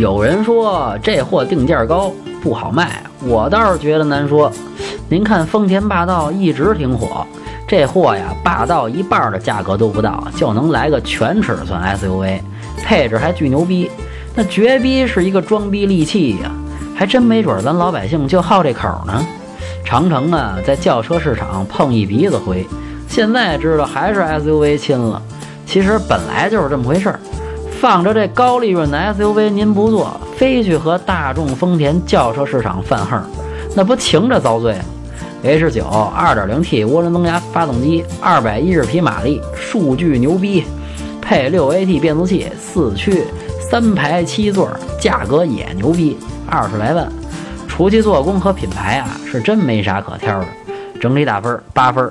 有人说这货定价高不好卖，我倒是觉得难说。您看丰田霸道一直挺火，这货呀，霸道一半的价格都不到，就能来个全尺寸 SUV，配置还巨牛逼，那绝逼是一个装逼利器呀！还真没准咱老百姓就好这口呢。长城啊，在轿车市场碰一鼻子灰，现在知道还是 SUV 亲了。其实本来就是这么回事儿，放着这高利润的 SUV 您不做，非去和大众、丰田轿车市场犯横，那不情着遭罪吗？H 九二点零 T 涡轮增压发动机，二百一十匹马力，数据牛逼，配六 AT 变速器，四驱，三排七座，价格也牛逼，二十来万。除去做工和品牌啊，是真没啥可挑的。整体打分八分。